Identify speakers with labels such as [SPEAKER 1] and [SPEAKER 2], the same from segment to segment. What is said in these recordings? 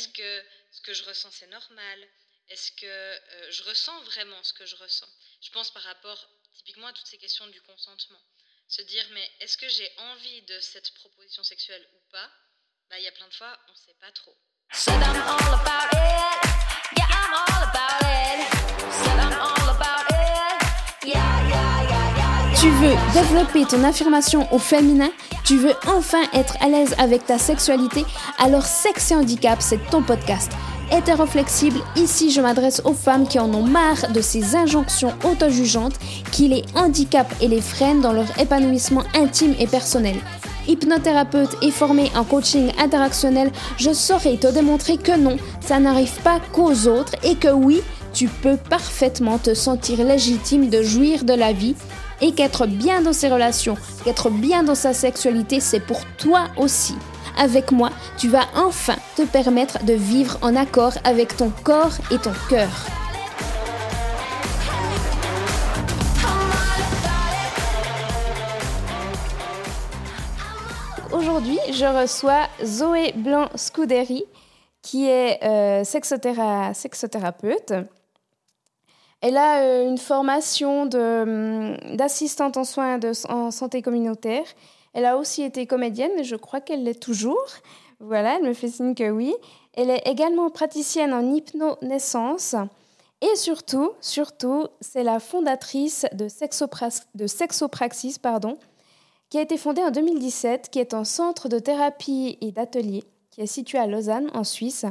[SPEAKER 1] Est-ce que ce que je ressens, c'est normal? Est-ce que euh, je ressens vraiment ce que je ressens? Je pense par rapport typiquement à toutes ces questions du consentement. Se dire, mais est-ce que j'ai envie de cette proposition sexuelle ou pas? Bah, il y a plein de fois, on ne sait pas trop.
[SPEAKER 2] Tu veux développer ton affirmation au féminin? Tu veux enfin être à l'aise avec ta sexualité? Alors Sexe et Handicap, c'est ton podcast. Hétéroflexible, ici je m'adresse aux femmes qui en ont marre de ces injonctions auto-jugeantes qui les handicapent et les freinent dans leur épanouissement intime et personnel. Hypnothérapeute et formée en coaching interactionnel, je saurais te démontrer que non, ça n'arrive pas qu'aux autres et que oui, tu peux parfaitement te sentir légitime de jouir de la vie et qu'être bien dans ses relations, qu'être bien dans sa sexualité, c'est pour toi aussi. Avec moi, tu vas enfin te permettre de vivre en accord avec ton corps et ton cœur. Aujourd'hui, je reçois Zoé Blanc-Scudery, qui est euh, sexothérapeute elle a euh, une formation hum, d'assistante en soins en santé communautaire. Elle a aussi été comédienne, mais je crois qu'elle l'est toujours. Voilà, elle me fait signe que oui. Elle est également praticienne en hypnonaissance. Et surtout, surtout, c'est la fondatrice de, de Sexopraxis, pardon, qui a été fondée en 2017, qui est un centre de thérapie et d'atelier, qui est situé à Lausanne, en Suisse,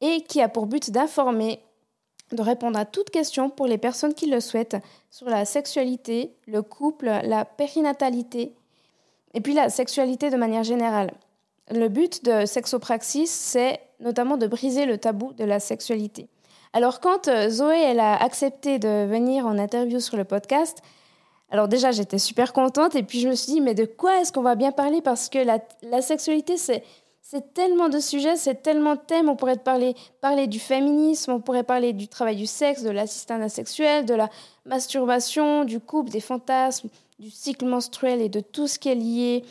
[SPEAKER 2] et qui a pour but d'informer de répondre à toutes questions pour les personnes qui le souhaitent sur la sexualité, le couple, la périnatalité et puis la sexualité de manière générale. Le but de Sexopraxis, c'est notamment de briser le tabou de la sexualité. Alors quand euh, Zoé elle a accepté de venir en interview sur le podcast, alors déjà j'étais super contente et puis je me suis dit mais de quoi est-ce qu'on va bien parler? Parce que la, la sexualité c'est c'est tellement de sujets, c'est tellement de thèmes. On pourrait parler, parler du féminisme, on pourrait parler du travail du sexe, de l'assistance sexuelle, de la masturbation, du couple, des fantasmes, du cycle menstruel et de tout ce qui est lié,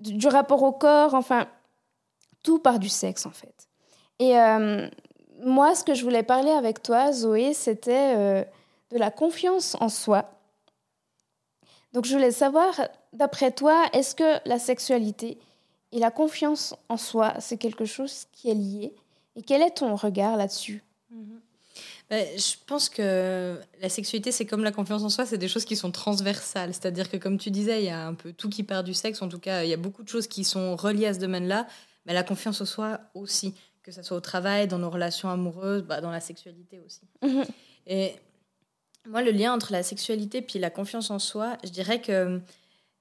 [SPEAKER 2] du rapport au corps, enfin, tout part du sexe en fait. Et euh, moi, ce que je voulais parler avec toi, Zoé, c'était euh, de la confiance en soi. Donc je voulais savoir, d'après toi, est-ce que la sexualité et la confiance en soi, c'est quelque chose qui est lié. Et quel est ton regard là-dessus?
[SPEAKER 1] Mhm. ben, Je pense que la sexualité, c'est comme la confiance en soi, c'est des choses qui sont transversales. C'est-à-dire que, comme tu disais, il y a un peu tout qui part du sexe. En tout cas, il y a beaucoup de choses qui sont reliées à ce domaine-là. Mais la confiance en soi aussi, que ce soit au travail, dans nos relations amoureuses, bah, dans la sexualité aussi. Mhm. Et moi, le lien entre la sexualité puis la confiance en soi, je dirais que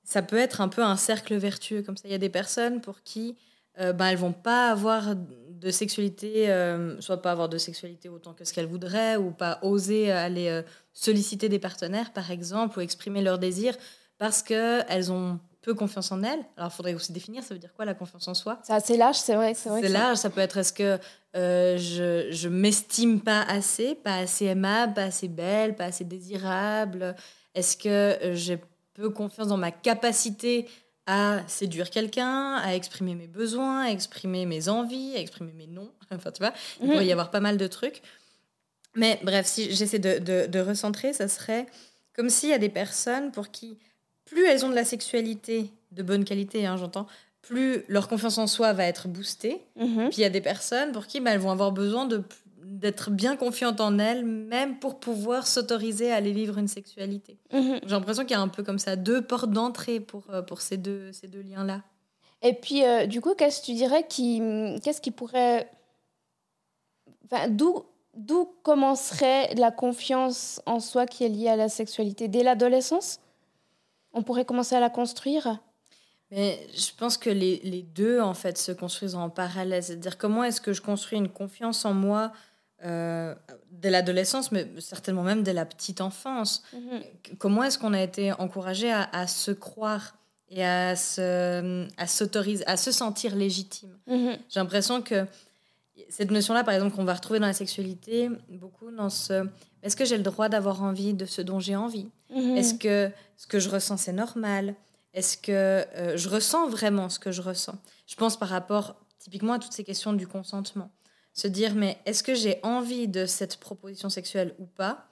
[SPEAKER 1] ça peut être un peu un cercle vertueux comme ça. Il y a des personnes pour qui euh, ben, elles vont pas avoir de sexualité, euh, soit pas avoir de sexualité autant que ce qu'elles voudraient, ou pas oser aller euh, solliciter des partenaires, par exemple, ou exprimer leurs désirs, parce qu'elles ont peu confiance en elles. Alors, il faudrait aussi définir, ça veut dire quoi la confiance en soi?
[SPEAKER 2] C'est assez large, c'est vrai.
[SPEAKER 1] C'est large, ça peut être est-ce que je, je m'estime pas assez, pas assez aimable, pas assez belle, pas assez désirable? Est-ce que j'ai peu confiance dans ma capacité à séduire quelqu'un, à exprimer mes besoins, à exprimer mes envies, à exprimer mes noms. Enfin, tu vois, il pourrait y mhm. avoir pas mal de trucs. Mais bref, si j'essaie de, de, recentrer, ça serait comme s'il y a des personnes pour qui, plus elles ont de la sexualité de bonne qualité, hein, j'entends, plus leur confiance en soi va être boostée. Mhm. Puis il y a des personnes pour qui bah, elles vont avoir besoin de d'être bien confiante en elle, même pour pouvoir s'autoriser à aller vivre une sexualité. Mhm. J'ai l'impression qu'il y a un peu comme ça deux portes d'entrée pour, euh, pour ces deux, ces deux liens-là.
[SPEAKER 2] Et puis, euh, du coup, qu'est-ce que tu dirais qui, Qu'est-ce qui pourrait. Enfin, d'où, d'où commencerait la confiance en soi qui est liée à la sexualité? Dès l'adolescence On pourrait commencer à la construire?
[SPEAKER 1] Mais je pense que les, les, deux, en fait, se construisent en parallèle. C'est-à-dire, comment est-ce que je construis une confiance en moi euh, dès l'adolescence, mais certainement même dès la petite enfance. Mhm. Comment est-ce qu'on a été encouragé à, se croire et à se, à s'autoriser, à se sentir légitime mhm. J'ai l'impression que cette notion-là, par exemple, qu'on va retrouver dans la sexualité, beaucoup dans ce est-ce que j'ai le droit d'avoir envie de ce dont j'ai envie mhm. Est-ce que ce que je ressens, c'est normal Est-ce que euh, je ressens vraiment ce que je ressens? Je pense par rapport typiquement à toutes ces questions du consentement. Se dire, mais est-ce que j'ai envie de cette proposition sexuelle ou pas?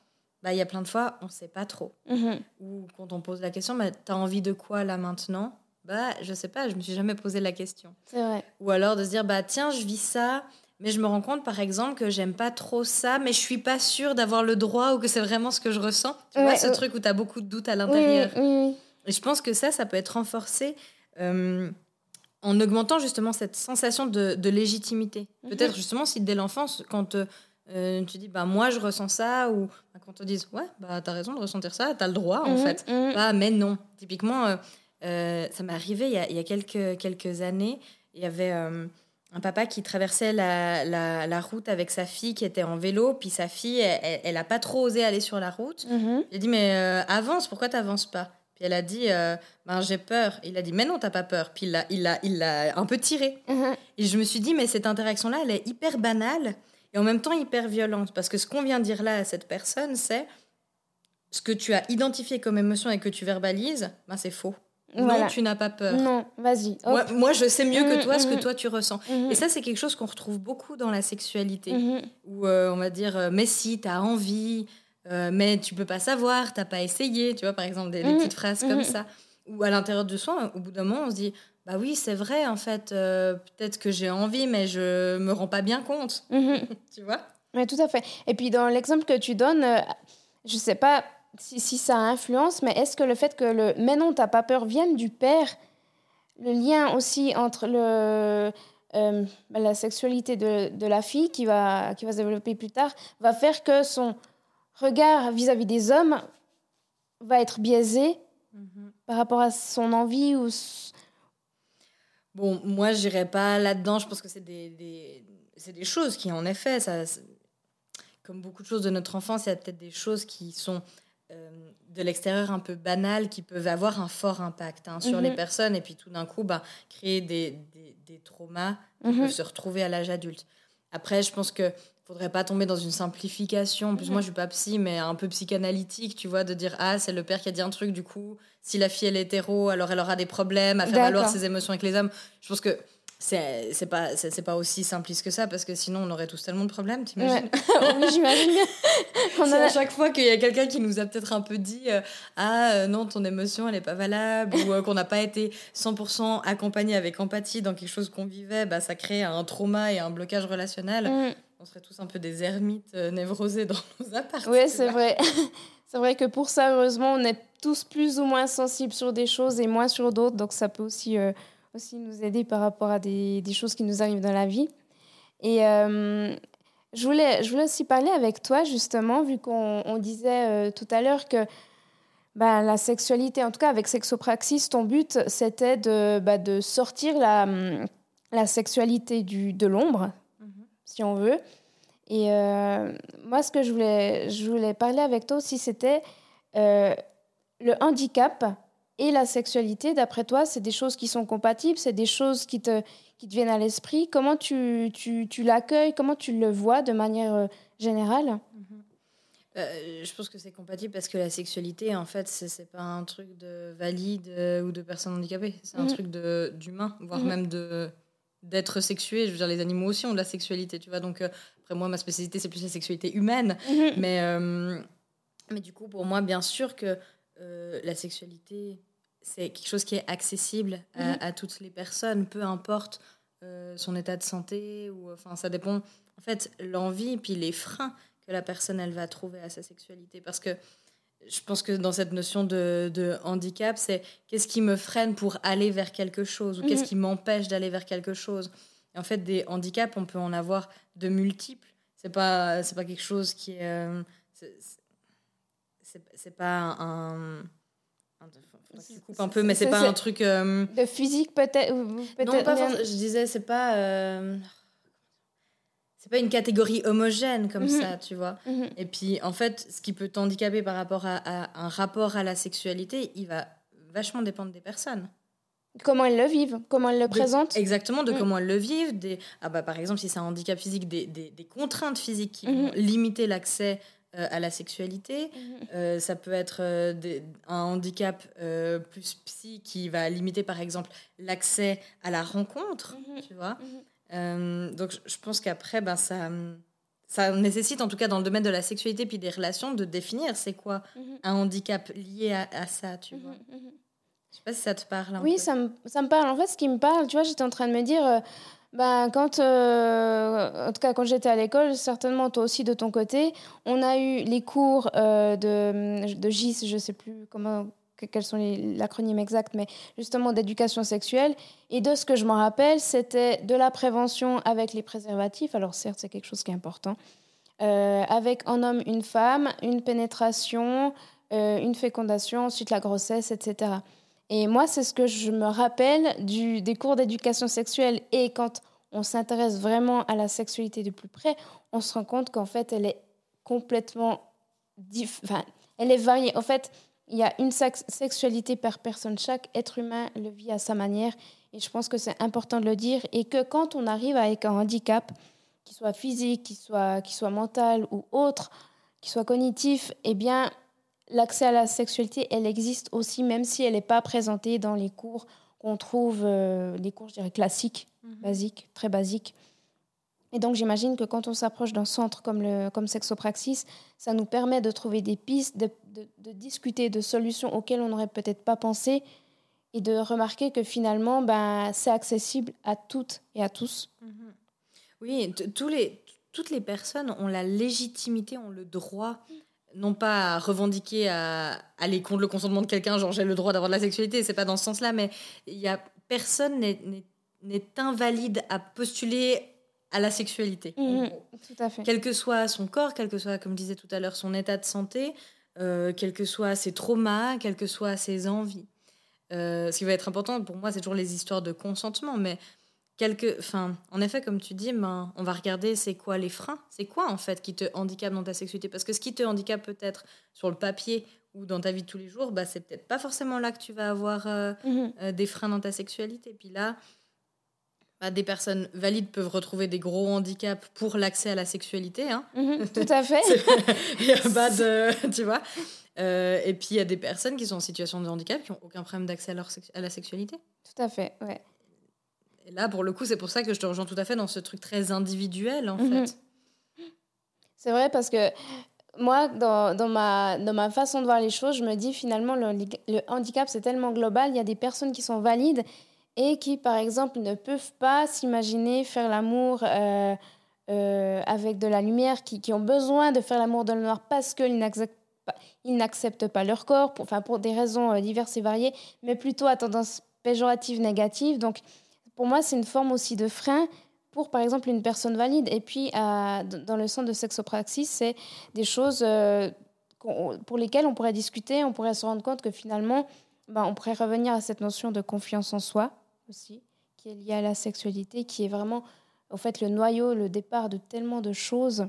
[SPEAKER 1] Bah, Il y a plein de fois, on ne sait pas trop.
[SPEAKER 2] Mhm.
[SPEAKER 1] Ou quand on pose la question, bah, tu as envie de quoi là maintenant? Bah, je sais pas, je me suis jamais posé la question.
[SPEAKER 2] Vrai.
[SPEAKER 1] Ou alors de se dire, bah tiens, je vis ça, mais je me rends compte par exemple que j'aime pas trop ça, mais je suis pas sûre d'avoir le droit ou que c'est vraiment ce que je ressens. Tu vois, ce
[SPEAKER 2] ouais.
[SPEAKER 1] truc où tu as beaucoup de doutes à
[SPEAKER 2] Oui,
[SPEAKER 1] l'intérieur.
[SPEAKER 2] oui, oui.
[SPEAKER 1] Et je pense que ça, ça peut être renforcé euh, en augmentant justement cette sensation de, de légitimité.
[SPEAKER 2] Mhm.
[SPEAKER 1] Peut-être justement si dès l'enfance, quand euh, euh, tu dis, bah moi je ressens ça, ou bah, quand on te dise, ouais, bah t'as raison de ressentir ça, t'as le droit en
[SPEAKER 2] Mhm,
[SPEAKER 1] fait.
[SPEAKER 2] mhm.
[SPEAKER 1] Ah, mais non. Typiquement, euh, euh, ça m'est arrivé il y a, il y a quelques, quelques années. Il y avait un papa qui traversait la, la, la route avec sa fille qui était en vélo. Puis sa fille, elle, elle, elle a pas trop osé aller sur la route. A dit, mais avance, pourquoi t'avances pas? Puis elle a dit, euh, ben, j'ai peur. Il a dit, mais non, t'as pas peur. Puis il l'a il l'a- il l'a un peu tiré.
[SPEAKER 2] Mhm.
[SPEAKER 1] Et je me suis dit, mais cette interaction-là, elle est hyper banale et en même temps hyper violente. Parce que ce qu'on vient de dire là à cette personne, c'est ce que tu as identifié comme émotion et que tu verbalises, ben, c'est faux.
[SPEAKER 2] Voilà.
[SPEAKER 1] Non, tu n'as pas peur.
[SPEAKER 2] Non, vas-y.
[SPEAKER 1] Moi, moi, je sais mieux que
[SPEAKER 2] Mhm,
[SPEAKER 1] toi ce que
[SPEAKER 2] mhm.
[SPEAKER 1] toi tu ressens. Et ça, c'est quelque chose qu'on retrouve beaucoup dans la sexualité. Où euh, on va dire, euh, mais si, t'as envie, euh, mais tu peux pas savoir, t'as pas essayé. Tu vois, par exemple, des, des
[SPEAKER 2] Mhm,
[SPEAKER 1] petites phrases comme
[SPEAKER 2] mhm.
[SPEAKER 1] ça. Ou à l'intérieur de soi, au bout d'un moment, on se dit, bah oui, c'est vrai, en fait, euh, peut-être que j'ai envie, mais je me rends pas bien compte.
[SPEAKER 2] Mhm.
[SPEAKER 1] Tu vois?
[SPEAKER 2] Oui, tout à fait. Et puis, dans l'exemple que tu donnes, euh, je ne sais pas si, si ça influence, mais est-ce que le fait que le « mais non, t'as pas peur » vienne du père, le lien aussi entre le, euh, bah, la sexualité de, de la fille qui va, qui va se développer plus tard, va faire que son regard vis-à-vis des hommes va être biaisé par rapport à son envie ou...
[SPEAKER 1] Bon, moi, j'irai pas là-dedans. Je pense que c'est des, des- c'est des choses qui, en effet, ça, comme beaucoup de choses de notre enfance, il y a peut-être des choses qui sont euh, de l'extérieur un peu banales, qui peuvent avoir un fort impact hein, sur
[SPEAKER 2] Mhm.
[SPEAKER 1] les personnes, et puis tout d'un coup, bah, créer des, des, des traumas qui
[SPEAKER 2] Mhm.
[SPEAKER 1] peuvent se retrouver à l'âge adulte. Après, je pense que faudrait pas tomber dans une simplification. En plus,
[SPEAKER 2] Mhm.
[SPEAKER 1] moi, je suis pas psy, mais un peu psychanalytique, tu vois, de dire ah, c'est le père qui a dit un truc, du coup, si la fille elle est hétéro, alors elle aura des problèmes à faire valoir ses émotions avec les hommes. Je pense que c'est c'est pas c'est pas aussi simpliste que ça parce que sinon on aurait tous tellement de problèmes, t'imagines
[SPEAKER 2] Ouais. oui, j'imagine. On a-
[SPEAKER 1] à chaque fois qu'il y a quelqu'un qui nous a peut-être un peu dit euh, ah euh, non ton émotion elle est pas valable ou euh, qu'on n'a pas été 100% accompagné avec empathie dans quelque chose qu'on vivait, bah ça crée un trauma et un blocage relationnel.
[SPEAKER 2] Mhm.
[SPEAKER 1] On serait tous un peu des ermites euh, névrosés dans nos apparts.
[SPEAKER 2] Oui, c'est vrai. c'est vrai que pour ça, heureusement, on est tous plus ou moins sensibles sur des choses et moins sur d'autres. Donc, ça peut aussi, euh, aussi nous aider par rapport à des, des choses qui nous arrivent dans la vie. Et euh, je, voulais, je voulais aussi parler avec toi, justement, vu qu'on on disait tout à l'heure que bah, la sexualité, en tout cas avec Sexopraxis, ton but, c'était de, bah, de sortir la, la sexualité du, de l'ombre. Si on veut. Et euh, moi, ce que je voulais, je voulais parler avec toi aussi, c'était euh, le handicap et la sexualité. D'après toi, c'est des choses qui sont compatibles, c'est des choses qui te, qui te viennent à l'esprit. Comment tu, tu, tu l'accueilles, comment tu le vois de manière euh, générale?
[SPEAKER 1] Euh, je pense que c'est compatible parce que la sexualité, en fait, c'est c'est pas un truc de valide euh, ou de personne handicapée. C'est un
[SPEAKER 2] Mhm.
[SPEAKER 1] truc de- d'humain, voire
[SPEAKER 2] Mhm.
[SPEAKER 1] même de d'être sexué. Je veux dire, les animaux aussi ont de la sexualité, tu vois. Donc, euh, après, moi, ma spécialité, c'est plus la sexualité humaine. Mais, euh, mais du coup, pour moi, bien sûr que euh, la sexualité, c'est quelque chose qui est accessible à,
[SPEAKER 2] Mhm.
[SPEAKER 1] à toutes les personnes, peu importe son état de santé. ou Enfin, ça dépend, en fait, l'envie puis les freins que la personne, elle va trouver à sa sexualité. Parce que je pense que dans cette notion de, de handicap, c'est qu'est-ce qui me freine pour aller vers quelque chose ou qu'est-ce
[SPEAKER 2] Mhm.
[SPEAKER 1] qui m'empêche d'aller vers quelque chose. Et en fait, des handicaps, on peut en avoir de multiples. C'est pas, c'est pas quelque chose qui est. euh, c'est- pas un. un tu coupes un peu, mais c'est pas un truc. euh,
[SPEAKER 2] De physique, peut-être
[SPEAKER 1] non, pas. Je disais, c'est pas. euh, c'est pas une catégorie homogène comme
[SPEAKER 2] Mhm.
[SPEAKER 1] ça, tu vois.
[SPEAKER 2] Mhm.
[SPEAKER 1] Et puis, en fait, ce qui peut t'handicaper par rapport à, à un rapport à la sexualité, il va vachement dépendre des personnes.
[SPEAKER 2] Comment elles le vivent, comment elles le
[SPEAKER 1] De-
[SPEAKER 2] présentent.
[SPEAKER 1] Exactement, de
[SPEAKER 2] Mm.
[SPEAKER 1] comment elles le vivent. Des, ah bah, par exemple, si c'est un handicap physique, des, des, des contraintes physiques qui
[SPEAKER 2] Mhm.
[SPEAKER 1] vont limiter l'accès euh, à la sexualité.
[SPEAKER 2] Mhm.
[SPEAKER 1] Euh, ça peut être euh, des- un handicap plus psy qui va limiter, par exemple, l'accès à la rencontre,
[SPEAKER 2] Mhm.
[SPEAKER 1] tu vois.
[SPEAKER 2] Mhm.
[SPEAKER 1] Euh, donc je pense qu'après, ben, ça, ça nécessite, en tout cas dans le domaine de la sexualité puis des relations, de définir c'est quoi
[SPEAKER 2] Mhm.
[SPEAKER 1] un handicap lié à, à ça, tu
[SPEAKER 2] Mhm,
[SPEAKER 1] vois.
[SPEAKER 2] mhm.
[SPEAKER 1] Je sais pas si ça te parle un
[SPEAKER 2] Oui,
[SPEAKER 1] peu.
[SPEAKER 2] ça me, ça me parle. En fait, ce qui me parle, tu vois, j'étais en train de me dire, euh, ben, quand, euh, en tout cas, quand j'étais à l'école, certainement toi aussi de ton côté, on a eu les cours euh, de, de GIS, je sais plus comment, quels sont l'acronyme exact, mais justement d'éducation sexuelle. Et de ce que je m'en rappelle, c'était de la prévention avec les préservatifs. Alors certes, c'est quelque chose qui est important. Euh, avec un homme, une femme, une pénétration, euh, une fécondation, ensuite la grossesse, etc. Et moi, c'est ce que je me rappelle du, des cours d'éducation sexuelle. Et quand on s'intéresse vraiment à la sexualité de plus près, on se rend compte qu'en fait, elle est complètement... Enfin, elle est variée. En fait, il y a une sex- sexualité par personne. Chaque être humain le vit à sa manière. Et je pense que c'est important de le dire. Et que quand on arrive avec un handicap, qu'il soit physique, qu'il soit, qu'il soit mental ou autre, qu'il soit cognitif, eh bien, l'accès à la sexualité, elle existe aussi, même si elle n'est pas présentée dans les cours qu'on trouve, euh, les cours, je dirais, classiques,
[SPEAKER 1] Mhm.
[SPEAKER 2] basiques, très basiques. Et donc, j'imagine que quand on s'approche d'un centre comme, le, comme Sexopraxis, ça nous permet de trouver des pistes, de, discuter de solutions auxquelles on n'aurait peut-être pas pensé et de remarquer que finalement, ben, c'est accessible à toutes et à tous.
[SPEAKER 1] Mhm. Oui, les, toutes les personnes ont la légitimité, ont le droit, non pas à revendiquer, à aller contre le consentement de quelqu'un, genre j'ai le droit d'avoir de la sexualité, c'est pas dans ce sens-là, mais il y a personne n'est invalide à postuler à la sexualité. gros.
[SPEAKER 2] Tout à fait.
[SPEAKER 1] Quel que soit son corps, quel que soit, comme je disais tout à l'heure, son état de santé, euh, quels que soient ses traumas, quelles que soient ses envies. Euh, ce qui va être important pour moi, c'est toujours les histoires de consentement, mais quelque, enfin, en effet, comme tu dis, ben, on va regarder c'est quoi les freins, c'est quoi en fait qui te handicape dans ta sexualité, parce que ce qui te handicape peut-être sur le papier ou dans ta vie de tous les jours, bah, c'est peut-être pas forcément là que tu vas avoir euh,
[SPEAKER 2] Mhm.
[SPEAKER 1] euh, des freins dans ta sexualité. Puis là, bah, des personnes valides peuvent retrouver des gros handicaps pour l'accès à la sexualité. Hein.
[SPEAKER 2] Mhm. Tout à fait.
[SPEAKER 1] Il y a pas de. Tu vois Euh, Et puis il y a des personnes qui sont en situation de handicap qui n'ont aucun problème d'accès à, leur à la sexualité.
[SPEAKER 2] Tout à fait, ouais.
[SPEAKER 1] Et là, pour le coup, c'est pour ça que je te rejoins tout à fait dans ce truc très individuel, en
[SPEAKER 2] Mhm.
[SPEAKER 1] fait.
[SPEAKER 2] C'est vrai parce que moi, dans, dans, ma, dans ma façon de voir les choses, je me dis finalement, le, le handicap, c'est tellement global. Il y a des personnes qui sont valides et qui, par exemple, ne peuvent pas s'imaginer faire l'amour euh, euh, avec de la lumière, qui, qui ont besoin de faire l'amour dans le noir parce qu'ils n'acceptent pas, leur corps, pour, enfin, pour des raisons euh, diverses et variées, mais plutôt à tendance péjorative, négative. Donc, pour moi, c'est une forme aussi de frein pour, par exemple, une personne valide. Et puis, dans le centre de sexopraxis, c'est des choses pour lesquelles on pourrait discuter, on pourrait se rendre compte que finalement, ben, on pourrait revenir à cette notion de confiance en soi aussi, qui est liée à la sexualité, qui est vraiment, en fait, le noyau, le départ de tellement de choses,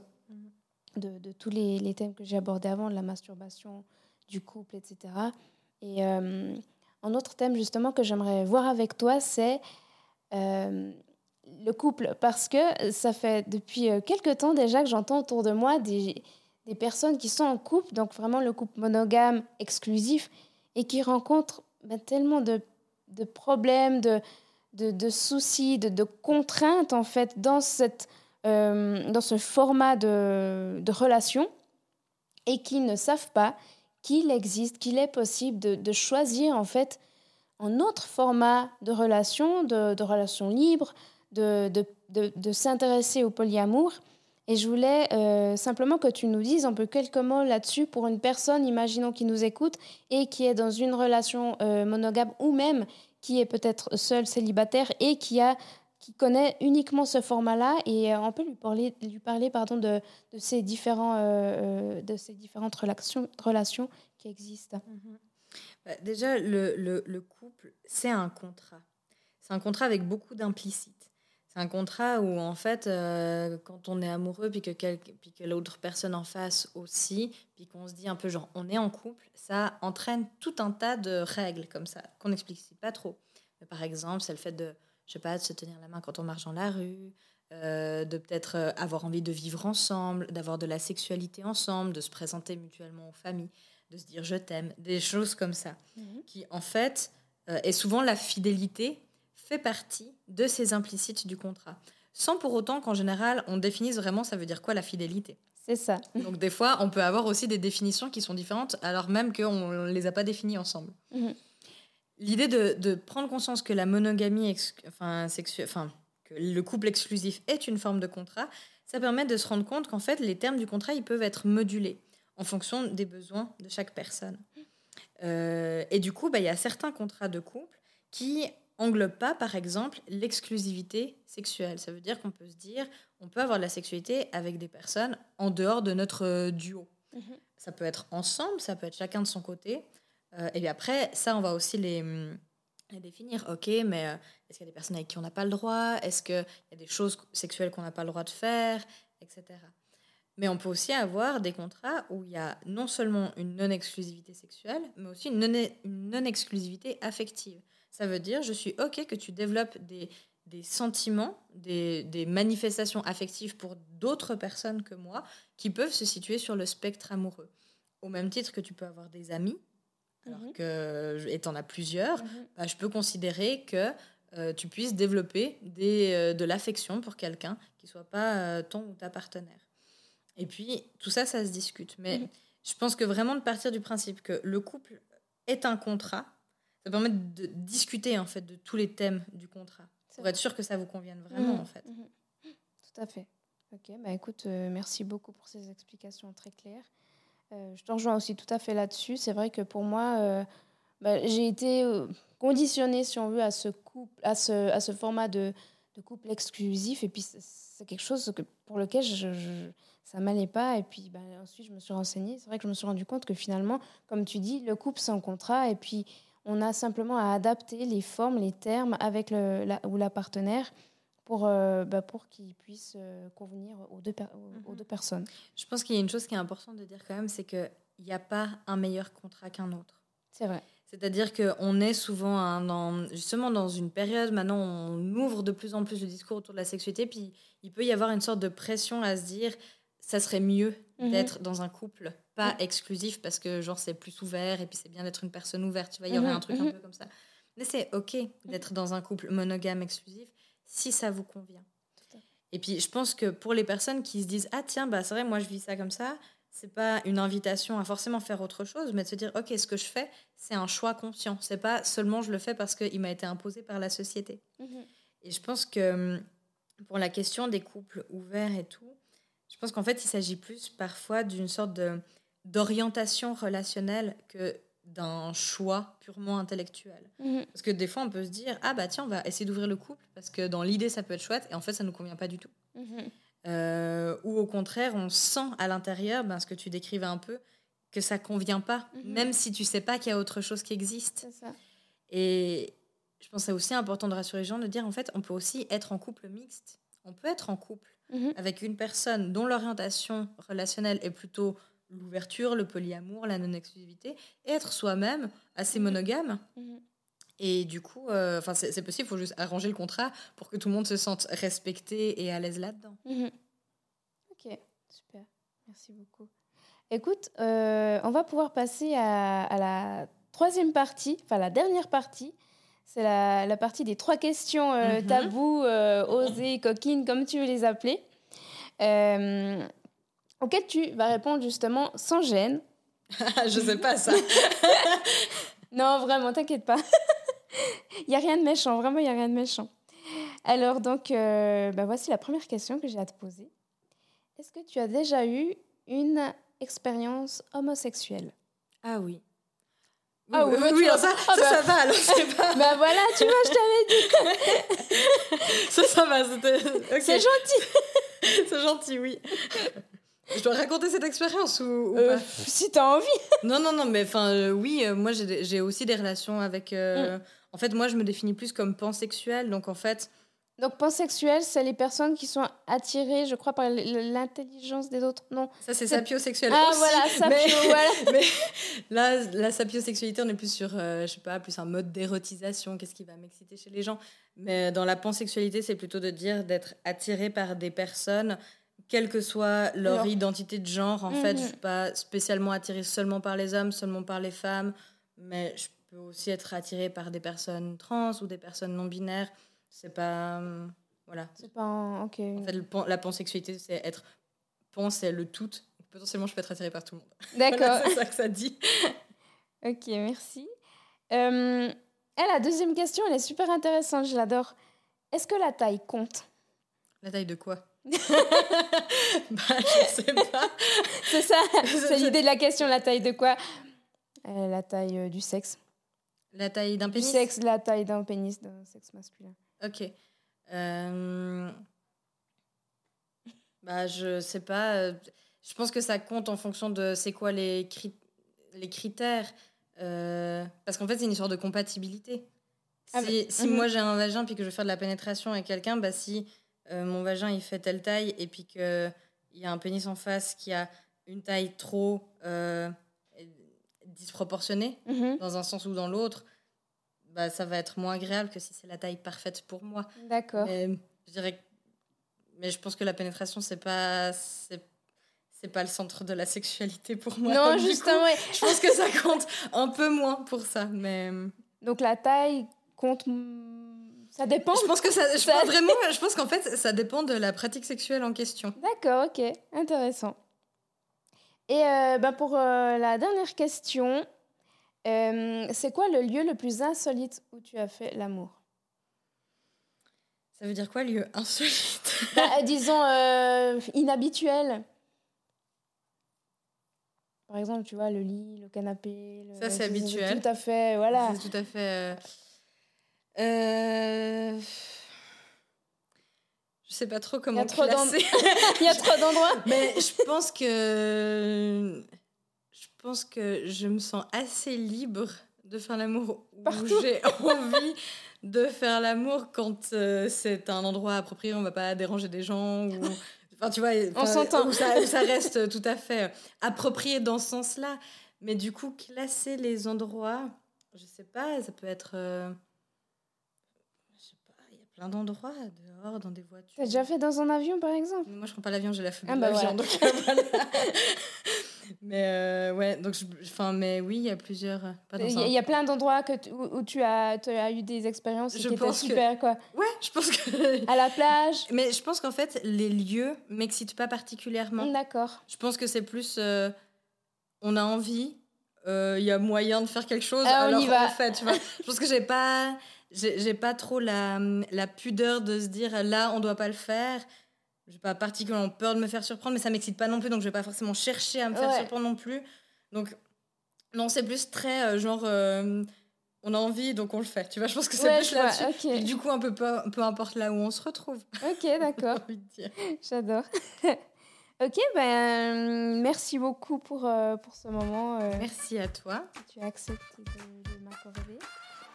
[SPEAKER 2] de, de tous les, les thèmes que j'ai abordés avant, de la masturbation, du couple, etc. Et euh, un autre thème, justement, que j'aimerais voir avec toi, c'est euh, le couple. Parce que ça fait depuis euh, quelques temps déjà que j'entends autour de moi des, des personnes qui sont en couple, donc vraiment le couple monogame, exclusif, et qui rencontrent ben, tellement de, de problèmes, de, de, soucis, de, de contraintes, en fait, dans, cette, euh, dans ce format de, de relation, et qui ne savent pas qu'il existe, qu'il est possible de, de choisir, en fait, un autre format de relation, de, relation libre, de, de s'intéresser au polyamour. Et je voulais euh, simplement que tu nous dises un peu quelques mots là-dessus pour une personne, imaginons, qui nous écoute et qui est dans une relation euh, monogame ou même qui est peut-être seule, célibataire et qui, a, qui connaît uniquement ce format-là. Et euh, on peut lui parler, lui parler pardon, de, de, ces différents, de ces différentes relations, relations qui existent.
[SPEAKER 1] Bah, déjà, le, le, le couple, c'est un contrat. C'est un contrat avec beaucoup d'implicites. Un contrat où, en fait, euh, quand on est amoureux, puis que, quelque- puis que l'autre personne en face aussi, puis qu'on se dit un peu genre, on est en couple, ça entraîne tout un tas de règles comme ça, qu'on n'explicite pas trop. Mais par exemple, c'est le fait de, je sais pas, de se tenir la main quand on marche dans la rue, euh, de peut-être euh, avoir envie de vivre ensemble, d'avoir de la sexualité ensemble, de se présenter mutuellement aux familles, de se dire je t'aime, des choses comme ça qui en fait, euh, et souvent la fidélité fait partie de ces implicites du contrat. sans pour autant qu'en général, on définisse vraiment ça veut dire quoi la fidélité.
[SPEAKER 2] C'est ça.
[SPEAKER 1] Donc des fois, on peut avoir aussi des définitions qui sont différentes, alors même qu'on ne les a pas définies ensemble.
[SPEAKER 2] Mhm.
[SPEAKER 1] L'idée de, de prendre conscience que la monogamie, enfin, sexu- enfin, que le couple exclusif est une forme de contrat, ça permet de se rendre compte qu'en fait, les termes du contrat, ils peuvent être modulés en fonction des besoins de chaque personne. Euh, et du coup, bah, il y a certains contrats de couple qui englobent pas, par exemple, l'exclusivité sexuelle. Ça veut dire qu'on peut se dire, on peut avoir de la sexualité avec des personnes en dehors de notre euh, duo.
[SPEAKER 2] Mhm.
[SPEAKER 1] Ça peut être ensemble, ça peut être chacun de son côté. Euh, et puis après, ça, on va aussi les, les définir. Ok, mais euh, est-ce qu'il y a des personnes avec qui on n'a pas le droit? Est-ce qu'il y a des choses sexuelles qu'on n'a pas le droit de faire? Etc. Mais on peut aussi avoir des contrats où il y a non seulement une non-exclusivité sexuelle, mais aussi une non-exclusivité affective. Ça veut dire, je suis OK que tu développes des, des sentiments, des, des manifestations affectives pour d'autres personnes que moi qui peuvent se situer sur le spectre amoureux. Au même titre que tu peux avoir des amis, alors
[SPEAKER 2] Mhm.
[SPEAKER 1] que, et t'en as plusieurs,
[SPEAKER 2] Mhm.
[SPEAKER 1] bah, je peux considérer que euh, tu puisses développer des, euh, de l'affection pour quelqu'un qui soit pas euh, ton ou ta partenaire. Et puis, tout ça, ça se discute. Mais
[SPEAKER 2] Mhm.
[SPEAKER 1] je pense que vraiment de partir du principe que le couple est un contrat, ça permet de discuter en fait de tous les thèmes du contrat pour
[SPEAKER 2] vrai.
[SPEAKER 1] être sûr que ça vous convienne vraiment
[SPEAKER 2] Mhm.
[SPEAKER 1] en fait.
[SPEAKER 2] Mhm. Tout à fait. Ok, bah écoute, euh, merci beaucoup pour ces explications très claires. Euh, je te rejoins aussi tout à fait là-dessus. C'est vrai que pour moi, euh, bah, j'ai été conditionnée, si on veut, à ce couple, à ce, à ce format de, de couple exclusif. Et puis c'est- c'est quelque chose que, pour lequel je, je- ça m'allait pas. Et puis bah, ensuite, je me suis renseignée. C'est vrai que je me suis rendu compte que finalement, comme tu dis, le couple c'est un contrat. Et puis on a simplement à adapter les formes, les termes avec le la, ou la partenaire pour, euh, bah, pour qu'ils puissent euh, convenir aux deux, per- aux- aux
[SPEAKER 1] Mhm.
[SPEAKER 2] deux personnes.
[SPEAKER 1] Je pense qu'il y a une chose qui est importante de dire quand même, c'est qu'il n'y a pas un meilleur contrat qu'un autre.
[SPEAKER 2] C'est vrai.
[SPEAKER 1] C'est-à-dire qu'on est souvent hein, dans, justement dans une période, maintenant on ouvre de plus en plus le discours autour de la sexualité, puis il peut y avoir une sorte de pression à se dire, ça serait mieux
[SPEAKER 2] Mhm.
[SPEAKER 1] d'être dans un couple pas
[SPEAKER 2] Mhm.
[SPEAKER 1] exclusif parce que genre c'est plus ouvert et puis c'est bien d'être une personne ouverte, tu vois, il y aurait
[SPEAKER 2] Mhm,
[SPEAKER 1] un truc un
[SPEAKER 2] mhm.
[SPEAKER 1] peu comme ça. Mais c'est ok d'être dans un couple monogame exclusif si ça vous convient. Et puis je pense que pour les personnes qui se disent ah tiens bah c'est vrai moi je vis ça comme ça, c'est pas une invitation à forcément faire autre chose, mais de se dire ok ce que je fais c'est un choix conscient, c'est pas seulement je le fais parce qu'il m'a été imposé par la société. Et je pense que hum, pour la question des couples ouverts et tout, je pense qu'en fait, il s'agit plus parfois d'une sorte de d'orientation relationnelle que d'un choix purement intellectuel.
[SPEAKER 2] Mhm.
[SPEAKER 1] Parce que des fois, on peut se dire ah bah tiens, on va essayer d'ouvrir le couple parce que dans l'idée ça peut être chouette et en fait ça nous convient pas du tout.
[SPEAKER 2] Mhm.
[SPEAKER 1] Euh, ou au contraire, on sent à l'intérieur, ben, ce que tu décrivais un peu, que ça convient pas,
[SPEAKER 2] Mhm.
[SPEAKER 1] même si tu sais pas qu'il y a autre chose qui existe.
[SPEAKER 2] Ça.
[SPEAKER 1] Et je pense que c'est aussi important de rassurer les gens, de dire en fait, on peut aussi être en couple mixte. On peut être en couple avec une personne dont l'orientation relationnelle est plutôt l'ouverture, le polyamour, la non-exclusivité, et être soi-même assez
[SPEAKER 2] Mhm.
[SPEAKER 1] monogame.
[SPEAKER 2] Mhm.
[SPEAKER 1] Et du coup, euh, enfin c'est c'est possible, il faut juste arranger le contrat pour que tout le monde se sente respecté et à l'aise là-dedans.
[SPEAKER 2] Mhm. Ok, super. Merci beaucoup. Écoute, euh, on va pouvoir passer à, à la troisième partie, enfin la dernière partie. C'est la, la partie des trois questions euh,
[SPEAKER 1] Mhm.
[SPEAKER 2] tabous, euh, osées, coquines, comme tu veux les appeler, auxquelles tu vas répondre justement sans gêne.
[SPEAKER 1] je sais pas ça.
[SPEAKER 2] Non, vraiment, t'inquiète pas. Il n'y a rien de méchant, vraiment, il n'y a rien de méchant. Alors, donc, euh, bah, voici la première question que j'ai à te poser. Est-ce que tu as déjà eu une expérience homosexuelle?
[SPEAKER 1] Ah oui.
[SPEAKER 2] Ah oui,
[SPEAKER 1] oui,
[SPEAKER 2] bah,
[SPEAKER 1] oui, ça,
[SPEAKER 2] Ah
[SPEAKER 1] ça,
[SPEAKER 2] bah.
[SPEAKER 1] ça va, alors c'est pas...
[SPEAKER 2] Ben voilà, tu vois, je t'avais dit,
[SPEAKER 1] ça, ça va, c'était...
[SPEAKER 2] c'est gentil.
[SPEAKER 1] C'est gentil, oui. Je dois raconter cette expérience ou, ou
[SPEAKER 2] Euh,
[SPEAKER 1] pas
[SPEAKER 2] si t'as envie.
[SPEAKER 1] Non, non, non, mais enfin, euh, oui, euh, moi j'ai aussi des relations avec. euh,
[SPEAKER 2] Mm.
[SPEAKER 1] En fait, moi je me définis plus comme pansexuelle, donc en fait,
[SPEAKER 2] Donc, pansexuel, c'est les personnes qui sont attirées, je crois, par l'intelligence des autres. Non.
[SPEAKER 1] ça c'est sapiosexuelle
[SPEAKER 2] Ah,
[SPEAKER 1] aussi.
[SPEAKER 2] voilà, sapio,
[SPEAKER 1] mais-
[SPEAKER 2] voilà.
[SPEAKER 1] mais là, la sapiosexualité, on est plus sur, je sais pas, plus un mode d'érotisation, qu'est-ce qui va m'exciter chez les gens. Mais dans la pansexualité, c'est plutôt de dire d'être attiré par des personnes, quelle que soit leur identité de genre. En fait,
[SPEAKER 2] Mhm.
[SPEAKER 1] je suis pas spécialement attirée seulement par les hommes, seulement par les femmes, mais je peux aussi être attirée par des personnes trans ou des personnes non binaires. C'est pas. euh, Voilà.
[SPEAKER 2] C'est pas un... Ok.
[SPEAKER 1] En fait, le pan- la pansexualité, c'est être pan, c'est le tout. Potentiellement, je peux être attirée par tout le monde.
[SPEAKER 2] D'accord.
[SPEAKER 1] Voilà, c'est ça que ça dit.
[SPEAKER 2] Ok, merci. Euh, et la deuxième question, elle est super intéressante, je l'adore. Est-ce que la taille compte?
[SPEAKER 1] La taille de quoi? Bah, je sais pas.
[SPEAKER 2] C'est ça, c'est l'idée de la question, la taille de quoi? Euh, La taille euh, du sexe.
[SPEAKER 1] La taille d'un
[SPEAKER 2] Du
[SPEAKER 1] pénis?
[SPEAKER 2] sexe, la taille d'un pénis, d'un sexe masculin.
[SPEAKER 1] Ok. Euh, Bah, je sais pas. euh, Je pense que ça compte en fonction de c'est quoi les, cri- les critères. Parce qu'en fait, c'est une histoire de compatibilité.
[SPEAKER 2] Ah
[SPEAKER 1] Si,
[SPEAKER 2] bah,
[SPEAKER 1] si
[SPEAKER 2] mhm.
[SPEAKER 1] moi j'ai un vagin puis que je veux faire de la pénétration avec quelqu'un, bah si euh, mon vagin il fait telle taille et puis qu'il y a un pénis en face qui a une taille trop euh, disproportionnée
[SPEAKER 2] Mhm,
[SPEAKER 1] dans un sens ou dans l'autre, bah ça va être moins agréable que si c'est la taille parfaite pour moi.
[SPEAKER 2] D'accord.
[SPEAKER 1] Mais je dirais, que- mais je pense que la pénétration c'est pas c'est pas le centre de la sexualité pour moi.
[SPEAKER 2] non,
[SPEAKER 1] coup,
[SPEAKER 2] justement, ouais.
[SPEAKER 1] je pense que ça compte un peu moins pour ça, mais
[SPEAKER 2] Donc la taille compte. Ça dépend.
[SPEAKER 1] je pense que ça, je
[SPEAKER 2] Ça-
[SPEAKER 1] pense vraiment, je pense qu'en fait ça dépend de la pratique sexuelle en question.
[SPEAKER 2] D'accord, ok, intéressant. Et euh, bah, pour euh, la dernière question, euh, c'est quoi le lieu le plus insolite où tu as fait l'amour?
[SPEAKER 1] Ça veut dire quoi lieu insolite?
[SPEAKER 2] Bah, euh, Disons inhabituel. Par exemple, tu vois, le lit, le canapé. le-
[SPEAKER 1] Ça, c'est habituel.
[SPEAKER 2] Tout à fait, voilà.
[SPEAKER 1] C'est tout à fait. euh, euh, Je sais pas trop
[SPEAKER 2] Il y
[SPEAKER 1] comment
[SPEAKER 2] a trop d'en-
[SPEAKER 1] classer.
[SPEAKER 2] Il y a trop d'endroits.
[SPEAKER 1] Mais je pense que je pense que je me sens assez libre de faire l'amour où j'ai envie de faire l'amour quand euh, c'est un endroit approprié, on va pas déranger des gens ou enfin tu vois, enfin,
[SPEAKER 2] s'entend.
[SPEAKER 1] où ça, ça reste tout à fait approprié dans ce sens-là. Mais du coup, classer les endroits, je sais pas, ça peut être euh, je sais pas, il y a plein d'endroits dehors dans des voitures.
[SPEAKER 2] T'as déjà fait dans un avion, par exemple?
[SPEAKER 1] Moi, je prends pas l'avion, j'ai la phobie
[SPEAKER 2] Ah
[SPEAKER 1] de
[SPEAKER 2] bah
[SPEAKER 1] l'avion.
[SPEAKER 2] voilà.
[SPEAKER 1] Donc, euh, voilà. mais euh, ouais, donc, enfin, mais oui, il y a plusieurs. euh,
[SPEAKER 2] Il y, a- il y a plein d'endroits que tu- où, où tu, as, tu as eu des expériences
[SPEAKER 1] Je
[SPEAKER 2] qui étaient
[SPEAKER 1] pense que-
[SPEAKER 2] super, quoi.
[SPEAKER 1] Ouais, je pense que.
[SPEAKER 2] À la plage
[SPEAKER 1] Mais je pense qu'en fait, les lieux m'excitent pas particulièrement.
[SPEAKER 2] D'accord.
[SPEAKER 1] Je pense que c'est plus. euh, on a envie, euh, il y a moyen de faire quelque chose,
[SPEAKER 2] Ah, on
[SPEAKER 1] alors
[SPEAKER 2] y va.
[SPEAKER 1] le fait, tu vois. je pense que j'ai pas. J'ai pas trop la, la pudeur de se dire là, on doit pas le faire. J'ai pas particulièrement peur de me faire surprendre, mais ça m'excite pas non plus, donc je vais pas forcément chercher à me faire surprendre non plus. Donc, non, c'est plus très euh, genre. euh, on a envie, donc on le fait. Tu vois, je pense que c'est
[SPEAKER 2] Ouais,
[SPEAKER 1] plus là-dessus. Du coup, un peu, peu, peu importe là où on se retrouve.
[SPEAKER 2] Ok, d'accord. J'adore. ok, ben merci beaucoup pour, euh, pour ce moment euh,
[SPEAKER 1] Merci à toi.
[SPEAKER 2] tu as accepté de, de m'accorder.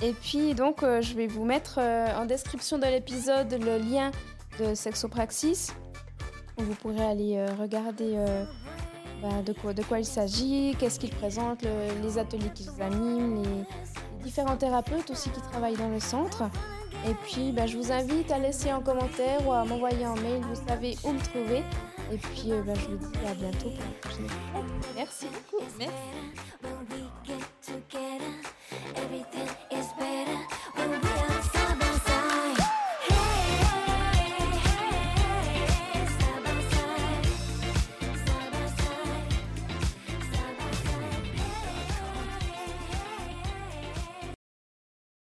[SPEAKER 2] Et puis donc euh, je vais vous mettre euh, en description de l'épisode le lien de Sexopraxis où vous pourrez aller euh, regarder bah, de, quoi, il s'agit, qu'est-ce qu'ils présentent, le- les ateliers qu'ils animent, les, différents thérapeutes aussi qui travaillent dans le centre. Et puis bah, je vous invite à laisser un commentaire ou à m'envoyer un mail, vous savez où me trouver. Et puis bah, je vous dis à bientôt pour la prochaine. Merci beaucoup.
[SPEAKER 1] Merci.